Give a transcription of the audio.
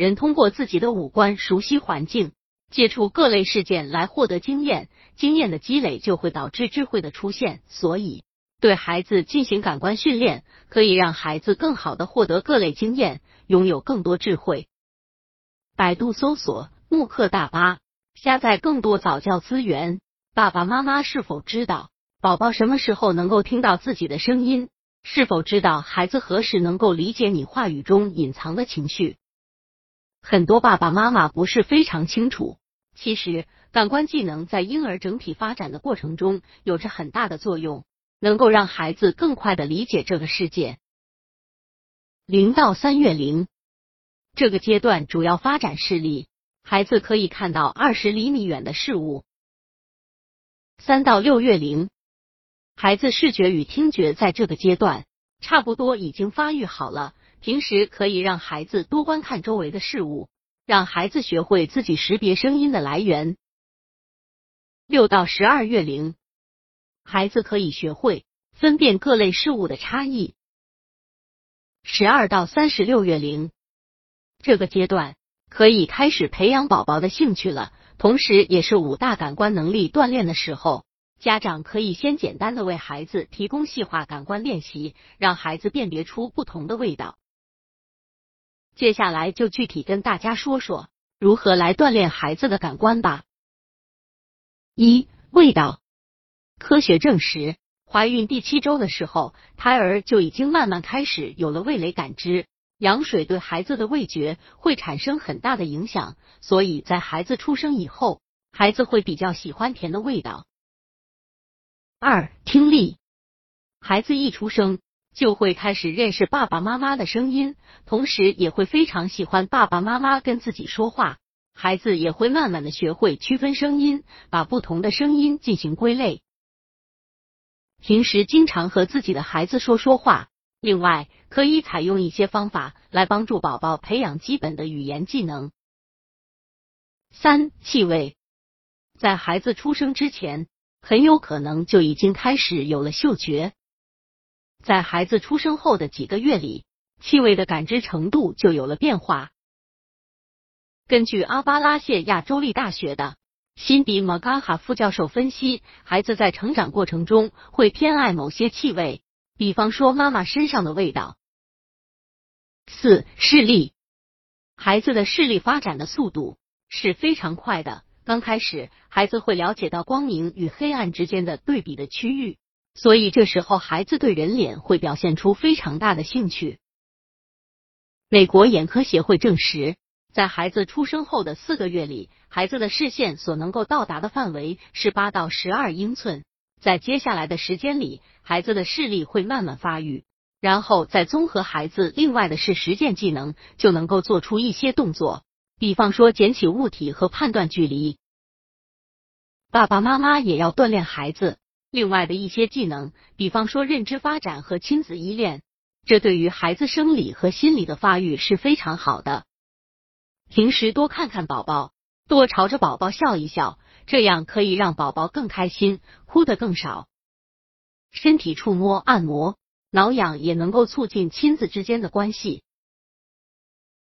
人通过自己的五官熟悉环境，接触各类事件来获得经验，经验的积累就会导致智慧的出现。所以，对孩子进行感官训练，可以让孩子更好的获得各类经验，拥有更多智慧。百度搜索慕课大巴，下载更多早教资源。爸爸妈妈是否知道宝宝什么时候能够听到自己的声音？是否知道孩子何时能够理解你话语中隐藏的情绪？很多爸爸妈妈不是非常清楚，其实感官技能在婴儿整体发展的过程中有着很大的作用，能够让孩子更快的理解这个世界。零到三月龄这个阶段主要发展视力，孩子可以看到二十厘米远的事物。三到六月龄，孩子视觉与听觉在这个阶段差不多已经发育好了。平时可以让孩子多观看周围的事物，让孩子学会自己识别声音的来源。六到十二月龄，孩子可以学会分辨各类事物的差异。十二到三十六月龄，这个阶段可以开始培养宝宝的兴趣了，同时也是五大感官能力锻炼的时候。家长可以先简单的为孩子提供细化感官练习，让孩子辨别出不同的味道。接下来就具体跟大家说说如何来锻炼孩子的感官吧。一、味道。科学证实，怀孕第七周的时候，胎儿就已经慢慢开始有了味蕾感知。羊水对孩子的味觉会产生很大的影响，所以在孩子出生以后，孩子会比较喜欢甜的味道。二、听力。孩子一出生。就会开始认识爸爸妈妈的声音，同时也会非常喜欢爸爸妈妈跟自己说话。孩子也会慢慢的学会区分声音，把不同的声音进行归类。平时经常和自己的孩子说说话，另外可以采用一些方法来帮助宝宝培养基本的语言技能。三、气味，在孩子出生之前，很有可能就已经开始有了嗅觉。在孩子出生后的几个月里，气味的感知程度就有了变化。根据阿巴拉谢亚州立大学的辛迪·马嘎哈副教授分析，孩子在成长过程中会偏爱某些气味，比方说妈妈身上的味道。四、视力，孩子的视力发展的速度是非常快的。刚开始，孩子会了解到光明与黑暗之间的对比的区域。所以这时候，孩子对人脸会表现出非常大的兴趣。美国眼科协会证实，在孩子出生后的四个月里，孩子的视线所能够到达的范围是八到十二英寸。在接下来的时间里，孩子的视力会慢慢发育，然后再综合孩子另外的是实践技能，就能够做出一些动作，比方说捡起物体和判断距离。爸爸妈妈也要锻炼孩子。另外的一些技能，比方说认知发展和亲子依恋，这对于孩子生理和心理的发育是非常好的。平时多看看宝宝，多朝着宝宝笑一笑，这样可以让宝宝更开心，哭得更少。身体触摸、按摩、挠痒也能够促进亲子之间的关系。